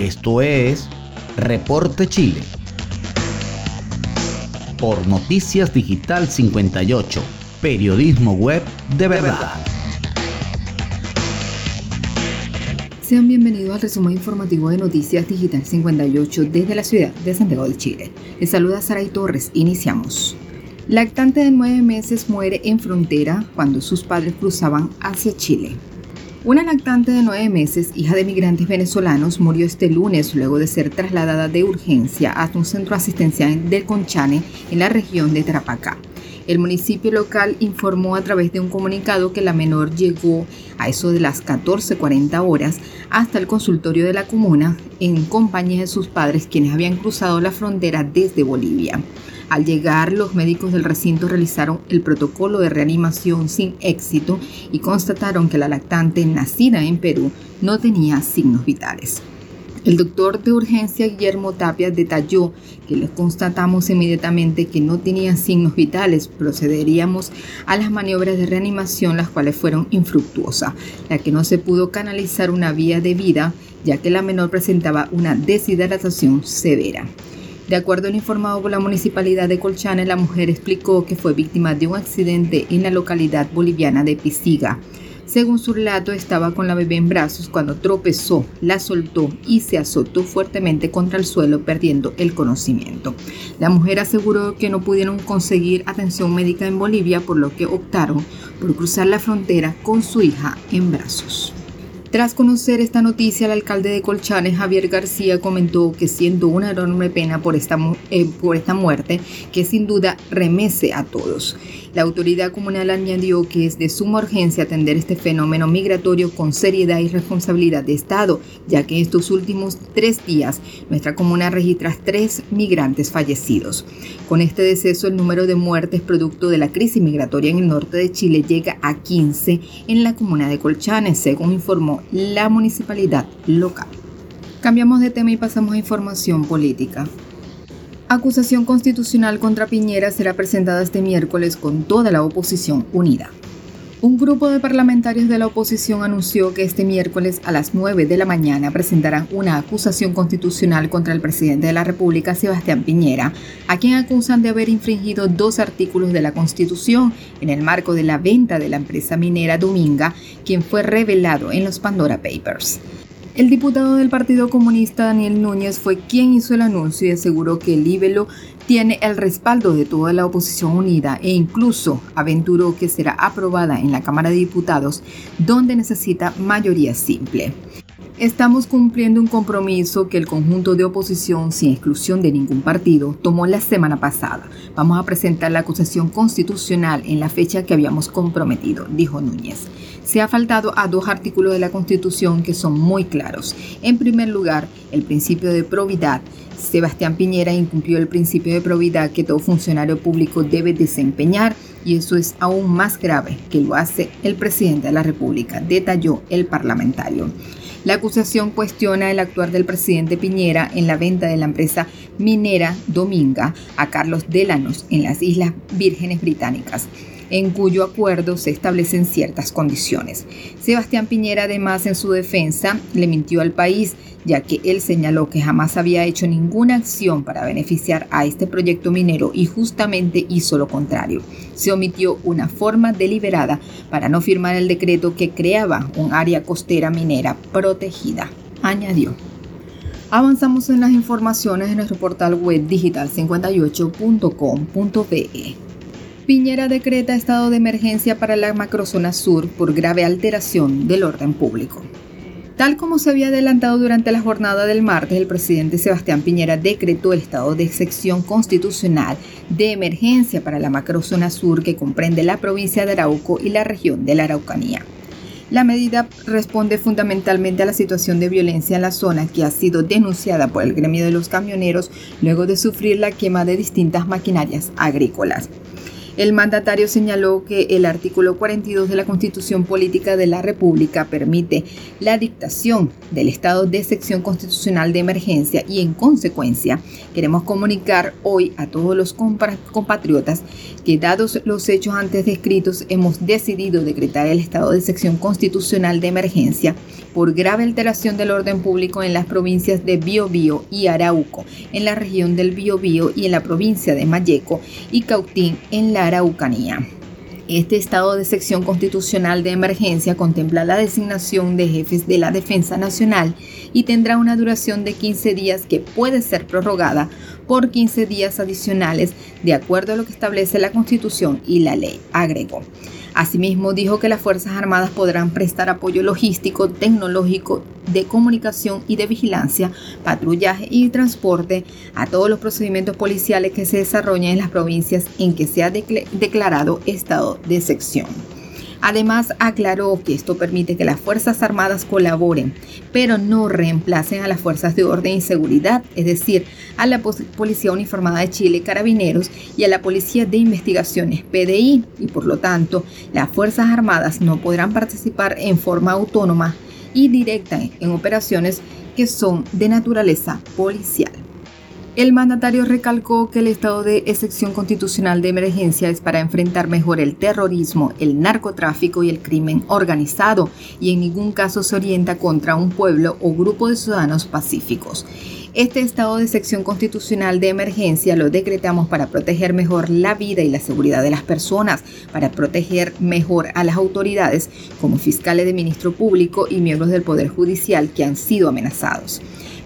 Esto es Reporte Chile. Por Noticias Digital 58, periodismo web de verdad. Sean bienvenidos al resumen informativo de Noticias Digital 58 desde la ciudad de Santiago de Chile. Les saluda Saray Torres. Iniciamos. Lactante de nueve meses muere en frontera cuando sus padres cruzaban hacia Chile. Una lactante de nueve meses, hija de migrantes venezolanos, murió este lunes luego de ser trasladada de urgencia hasta un centro asistencial del Conchane en la región de Tarapacá. El municipio local informó a través de un comunicado que la menor llegó a eso de las 14.40 horas hasta el consultorio de la comuna en compañía de sus padres quienes habían cruzado la frontera desde Bolivia. Al llegar, los médicos del recinto realizaron el protocolo de reanimación sin éxito y constataron que la lactante nacida en Perú no tenía signos vitales. El doctor de urgencia Guillermo Tapia detalló que les constatamos inmediatamente que no tenía signos vitales. Procederíamos a las maniobras de reanimación, las cuales fueron infructuosas, ya que no se pudo canalizar una vía de vida, ya que la menor presentaba una deshidratación severa. De acuerdo al informado por la municipalidad de Colchane, la mujer explicó que fue víctima de un accidente en la localidad boliviana de Pisiga. Según su relato, estaba con la bebé en brazos cuando tropezó, la soltó y se azotó fuertemente contra el suelo, perdiendo el conocimiento. La mujer aseguró que no pudieron conseguir atención médica en Bolivia, por lo que optaron por cruzar la frontera con su hija en brazos. Tras conocer esta noticia, el alcalde de Colchanes, Javier García, comentó que siendo una enorme pena por esta, eh, por esta muerte, que sin duda remece a todos. La autoridad comunal añadió que es de suma urgencia atender este fenómeno migratorio con seriedad y responsabilidad de Estado, ya que en estos últimos tres días nuestra comuna registra tres migrantes fallecidos. Con este deceso, el número de muertes producto de la crisis migratoria en el norte de Chile llega a 15 en la comuna de Colchanes, según informó la municipalidad local. Cambiamos de tema y pasamos a información política. Acusación constitucional contra Piñera será presentada este miércoles con toda la oposición unida. Un grupo de parlamentarios de la oposición anunció que este miércoles a las 9 de la mañana presentarán una acusación constitucional contra el presidente de la República, Sebastián Piñera, a quien acusan de haber infringido dos artículos de la Constitución en el marco de la venta de la empresa minera Dominga, quien fue revelado en los Pandora Papers. El diputado del Partido Comunista Daniel Núñez fue quien hizo el anuncio y aseguró que el libelo tiene el respaldo de toda la oposición unida e incluso aventuró que será aprobada en la Cámara de Diputados donde necesita mayoría simple. Estamos cumpliendo un compromiso que el conjunto de oposición, sin exclusión de ningún partido, tomó la semana pasada. Vamos a presentar la acusación constitucional en la fecha que habíamos comprometido, dijo Núñez. Se ha faltado a dos artículos de la Constitución que son muy claros. En primer lugar, el principio de probidad. Sebastián Piñera incumplió el principio de probidad que todo funcionario público debe desempeñar y eso es aún más grave que lo hace el presidente de la República, detalló el parlamentario. La acusación cuestiona el actuar del presidente Piñera en la venta de la empresa minera Dominga a Carlos Delanos en las Islas Vírgenes Británicas en cuyo acuerdo se establecen ciertas condiciones. Sebastián Piñera además en su defensa le mintió al país, ya que él señaló que jamás había hecho ninguna acción para beneficiar a este proyecto minero y justamente hizo lo contrario. Se omitió una forma deliberada para no firmar el decreto que creaba un área costera minera protegida, añadió. Avanzamos en las informaciones en nuestro portal web digital58.com.be. Piñera decreta estado de emergencia para la macrozona sur por grave alteración del orden público. Tal como se había adelantado durante la jornada del martes, el presidente Sebastián Piñera decretó el estado de excepción constitucional de emergencia para la macrozona sur que comprende la provincia de Arauco y la región de la Araucanía. La medida responde fundamentalmente a la situación de violencia en la zona que ha sido denunciada por el gremio de los camioneros luego de sufrir la quema de distintas maquinarias agrícolas. El mandatario señaló que el artículo 42 de la Constitución Política de la República permite la dictación del estado de sección constitucional de emergencia y en consecuencia queremos comunicar hoy a todos los compatriotas que dados los hechos antes descritos hemos decidido decretar el estado de sección constitucional de emergencia por grave alteración del orden público en las provincias de Biobío y Arauco, en la región del Biobío y en la provincia de Mayeco y Cautín en la Este estado de sección constitucional de emergencia contempla la designación de jefes de la Defensa Nacional y tendrá una duración de 15 días que puede ser prorrogada por 15 días adicionales de acuerdo a lo que establece la Constitución y la ley, agregó. Asimismo, dijo que las Fuerzas Armadas podrán prestar apoyo logístico, tecnológico, de comunicación y de vigilancia, patrullaje y transporte a todos los procedimientos policiales que se desarrollen en las provincias en que se ha declarado estado de sección. Además, aclaró que esto permite que las Fuerzas Armadas colaboren, pero no reemplacen a las Fuerzas de Orden y Seguridad, es decir, a la Policía Uniformada de Chile, Carabineros y a la Policía de Investigaciones, PDI, y por lo tanto, las Fuerzas Armadas no podrán participar en forma autónoma y directa en operaciones que son de naturaleza policial. El mandatario recalcó que el estado de excepción constitucional de emergencia es para enfrentar mejor el terrorismo, el narcotráfico y el crimen organizado y en ningún caso se orienta contra un pueblo o grupo de ciudadanos pacíficos. Este estado de sección constitucional de emergencia lo decretamos para proteger mejor la vida y la seguridad de las personas, para proteger mejor a las autoridades como fiscales de ministro público y miembros del Poder Judicial que han sido amenazados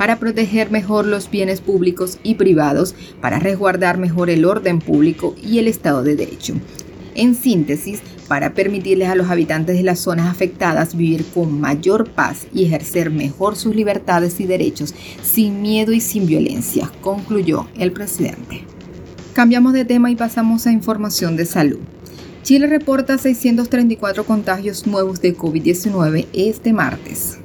para proteger mejor los bienes públicos y privados, para resguardar mejor el orden público y el Estado de Derecho. En síntesis, para permitirles a los habitantes de las zonas afectadas vivir con mayor paz y ejercer mejor sus libertades y derechos sin miedo y sin violencia, concluyó el presidente. Cambiamos de tema y pasamos a información de salud. Chile reporta 634 contagios nuevos de COVID-19 este martes.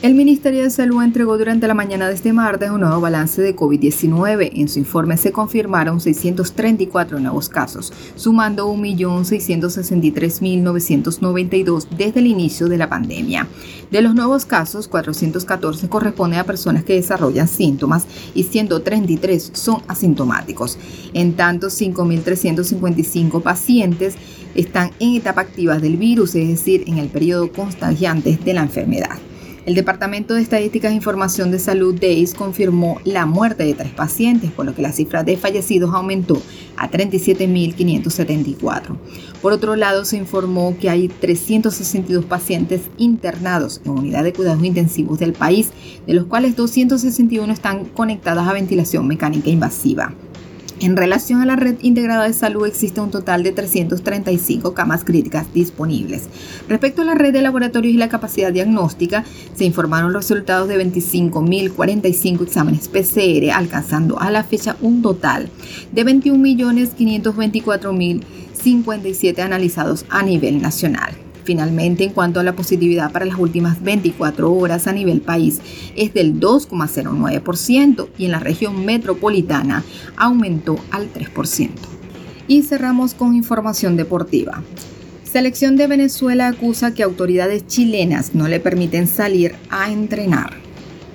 El Ministerio de Salud entregó durante la mañana de este martes un nuevo balance de COVID-19. En su informe se confirmaron 634 nuevos casos, sumando 1.663.992 desde el inicio de la pandemia. De los nuevos casos, 414 corresponden a personas que desarrollan síntomas y 133 son asintomáticos. En tanto, 5.355 pacientes están en etapa activa del virus, es decir, en el periodo contagiante de la enfermedad. El Departamento de Estadísticas e Información de Salud DEIS confirmó la muerte de tres pacientes, por lo que la cifra de fallecidos aumentó a 37.574. Por otro lado, se informó que hay 362 pacientes internados en unidad de cuidados intensivos del país, de los cuales 261 están conectadas a ventilación mecánica invasiva. En relación a la red integrada de salud existe un total de 335 camas críticas disponibles. Respecto a la red de laboratorios y la capacidad diagnóstica, se informaron los resultados de 25.045 exámenes PCR, alcanzando a la fecha un total de 21.524.057 analizados a nivel nacional. Finalmente, en cuanto a la positividad para las últimas 24 horas a nivel país, es del 2,09% y en la región metropolitana aumentó al 3%. Y cerramos con información deportiva. Selección de Venezuela acusa que autoridades chilenas no le permiten salir a entrenar.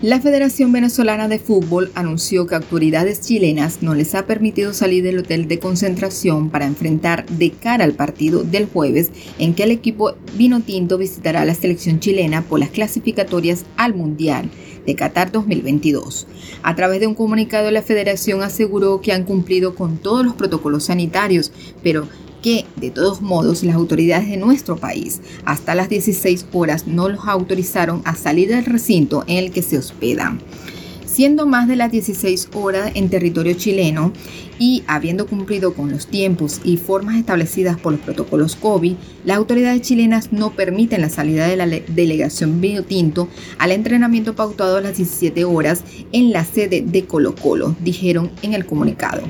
La Federación Venezolana de Fútbol anunció que autoridades chilenas no les ha permitido salir del hotel de concentración para enfrentar de cara al partido del jueves en que el equipo vino tinto visitará a la selección chilena por las clasificatorias al Mundial de Qatar 2022. A través de un comunicado, la federación aseguró que han cumplido con todos los protocolos sanitarios, pero que, de todos modos, las autoridades de nuestro país hasta las 16 horas no los autorizaron a salir del recinto en el que se hospedan. Siendo más de las 16 horas en territorio chileno y habiendo cumplido con los tiempos y formas establecidas por los protocolos COVID, las autoridades chilenas no permiten la salida de la delegación Tinto al entrenamiento pautado a las 17 horas en la sede de Colo Colo, dijeron en el comunicado.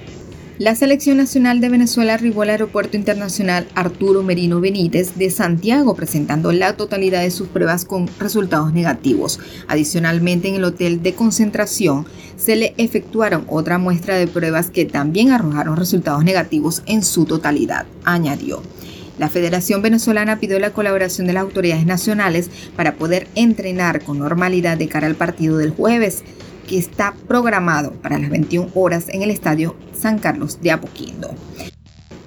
La selección nacional de Venezuela arribó al Aeropuerto Internacional Arturo Merino Benítez de Santiago presentando la totalidad de sus pruebas con resultados negativos. Adicionalmente, en el hotel de concentración se le efectuaron otra muestra de pruebas que también arrojaron resultados negativos en su totalidad, añadió. La Federación Venezolana pidió la colaboración de las autoridades nacionales para poder entrenar con normalidad de cara al partido del jueves que está programado para las 21 horas en el Estadio San Carlos de Apoquindo.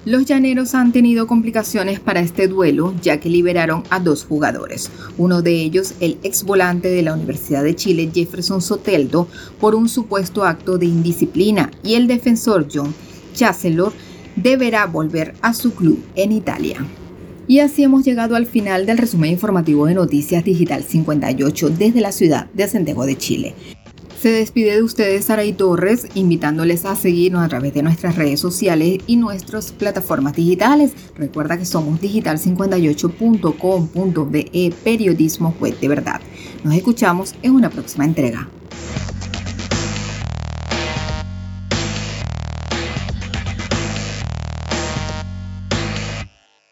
Los llaneros han tenido complicaciones para este duelo ya que liberaron a dos jugadores, uno de ellos el ex volante de la Universidad de Chile Jefferson Soteldo por un supuesto acto de indisciplina y el defensor John Chancellor deberá volver a su club en Italia. Y así hemos llegado al final del resumen informativo de Noticias Digital 58 desde la ciudad de Santiago de Chile. Se despide de ustedes Saray Torres, invitándoles a seguirnos a través de nuestras redes sociales y nuestras plataformas digitales. Recuerda que somos digital58.com.be, periodismo web de verdad. Nos escuchamos en una próxima entrega.